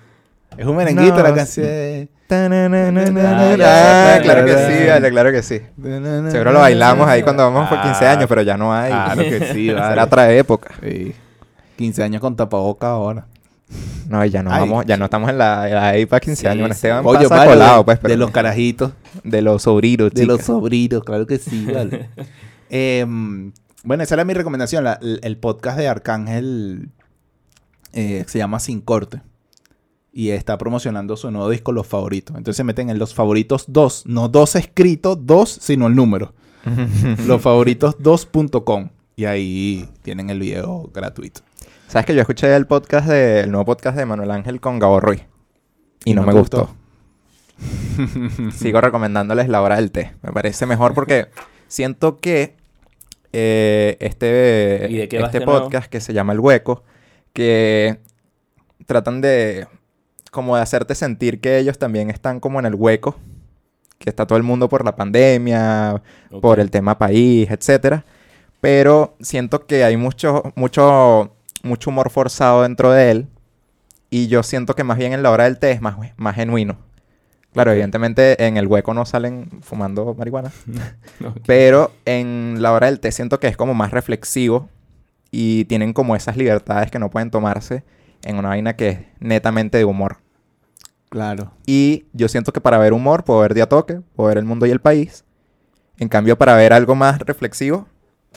Es un merenguito No, la canción. Ah, claro que sí, vale, claro que sí. Seguro lo bailamos ahí cuando vamos por 15 años, pero ya no hay. Claro que sí, vale. Era otra época. Sí. 15 años con tapaboca ahora. No, ya no Ay, vamos, ya no estamos en la ahí para 15 Sí, años. Bueno, sí. Esteban Oye, pasa vale, colado, de, pues, pero de los carajitos. de los sobrinos, De los sobrinos, claro que sí, vale. Em, bueno, esa era mi recomendación. la- el, el podcast de Arcángel eh, se llama Sin Corte. Y está promocionando su nuevo disco, Los Favoritos. Entonces se meten en Los Favoritos 2. No dos escritos, dos, sino el número. Losfavoritos2.com. Y ahí tienen el video gratuito. ¿Sabes que yo escuché el podcast de, el nuevo podcast de Manuel Ángel con Gabo Ruiz? Y, no, no me gustó. Sigo recomendándoles la hora del té. Me parece mejor porque siento que eh, este, ¿Y de qué va este este nuevo? podcast que se llama El Hueco, que tratan de como de hacerte sentir que ellos también están como en el hueco, que está todo el mundo por la pandemia, por el tema país, etcétera. Pero siento que hay mucho, mucho, mucho humor forzado dentro de él. Y yo siento que más bien en la hora del té es más, más genuino. Claro, evidentemente en el hueco no salen fumando marihuana. Pero en la hora del té siento que es como más reflexivo. Y tienen como esas libertades que no pueden tomarse en una vaina que es netamente de humor. Claro. Y yo siento que para ver humor puedo ver de a toque, puedo ver el mundo y el país. En cambio, para ver algo más reflexivo,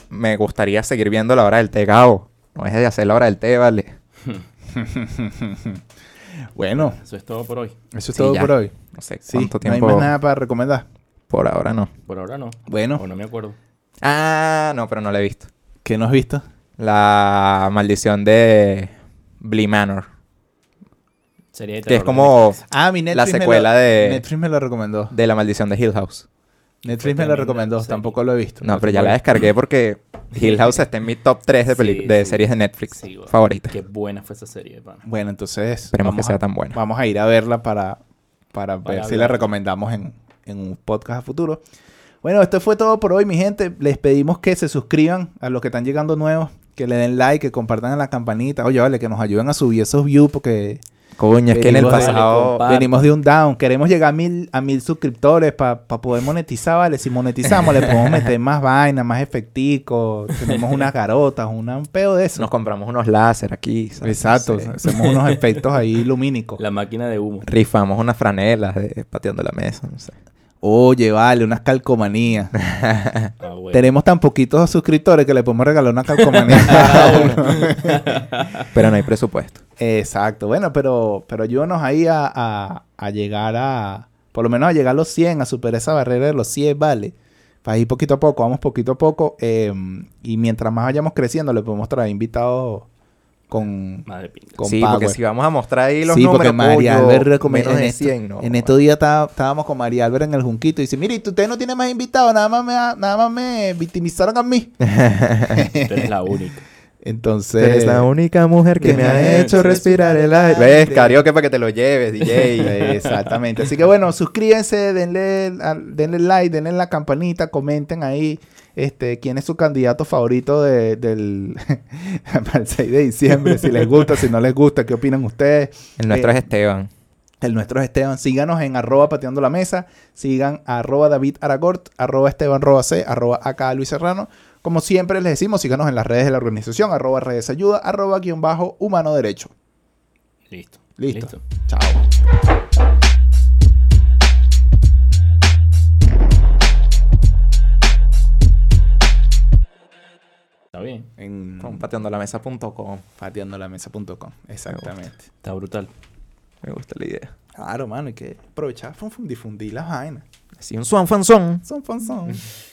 me gustaría seguir viendo la hora del té, Gabo. No dejes de hacer la hora del té, vale. Bueno, Eso es todo por hoy. eso es Sí, todo ya. por hoy. No sé Sí, cuánto no hay tiempo. más nada para recomendar. Por ahora no. Por ahora no. Bueno, O no me acuerdo. Ah, no, pero no la he visto. ¿qué no has visto? La maldición de Blee Manor. Sería de Que es terror, como Ah, mi Netflix. La me lo- secuela de- Netflix me lo recomendó. de la maldición de Hill House. Netflix me lo recomendó, serie. tampoco lo he visto. No, pero ya la descargué porque Hill House está en mi top 3 de, Sí, de sí. series de Netflix Sí, bueno. favoritas. Qué buena fue esa serie, pana. Bueno, entonces. Esperemos vamos que sea a- tan buena. Vamos a ir a verla para, para, Para ver si la recomendamos en, en un podcast a futuro. Bueno, esto fue todo por hoy, mi gente. Les pedimos que se suscriban a los que están llegando nuevos, que le den like, que compartan en la campanita. Oye, vale, que nos ayuden a subir esos views porque Coño, es que en el pasado... venimos de un down. Queremos llegar a mil, a mil suscriptores para poder monetizar, ¿vale? Si monetizamos, le podemos meter más vaina, más efecticos. Tenemos unas garotas, una, un pedo de eso. Nos compramos unos láser aquí. ¿sabes? Exacto, hacemos unos efectos ahí lumínicos. La máquina de humo. Rifamos unas franelas de pateando la mesa, no sé. Oye, vale, unas calcomanías. Ah, bueno. Tenemos tan poquitos suscriptores que le podemos regalar una calcomanía. Pero no hay presupuesto. Exacto. Bueno, pero, pero ayúdanos ahí a, a- a llegar a... Por lo menos a llegar a los 100, a superar esa barrera de los 100, vale. Para ir poquito a poco, vamos poquito a poco. eh, y mientras más vayamos creciendo, le podemos traer invitados con... Madre. Con sí, Power. porque si vamos a mostrar ahí los sí, porque números, María coño, Albert menos en, de esto- 100, no. en estos días está- estábamos con María Albert en el Junquito y dice, mire, usted no tiene más invitados, nada más me, nada más me victimizaron a mí. Tú eres la única. Entonces... Eres la única mujer que, me ha hecho respirar el aire. ¿Ves? Karaoke para que te lo lleves, DJ. Exactamente. Así que bueno, suscríbanse, denle, denle like, denle la campanita, comenten ahí este, quién es su candidato favorito de- del para el 6 de diciembre, si les gusta, si no les gusta, qué opinan ustedes. El nuestro Eh, es Esteban. El nuestro es Esteban. Síganos en arroba pateando la mesa. Sigan a arroba David Aragort, arroba Esteban Roa C, arroba acá Luis Serrano. Como siempre les decimos, síganos en las redes de la organización, arroba redes ayuda, arroba guion bajo humano derecho. Listo. Listo. Chao. Está bien. En Con pateandolamesa.com. pateandolamesa.com. Exactamente. Está brutal. Me gusta la idea. Claro, mano, hay que aprovechar, fun, fun, difundir las vainas. Sí, un swan fan son.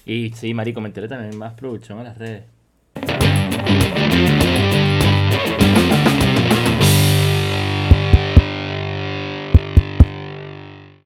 Y sí, marico, me enteré también más producción a las redes.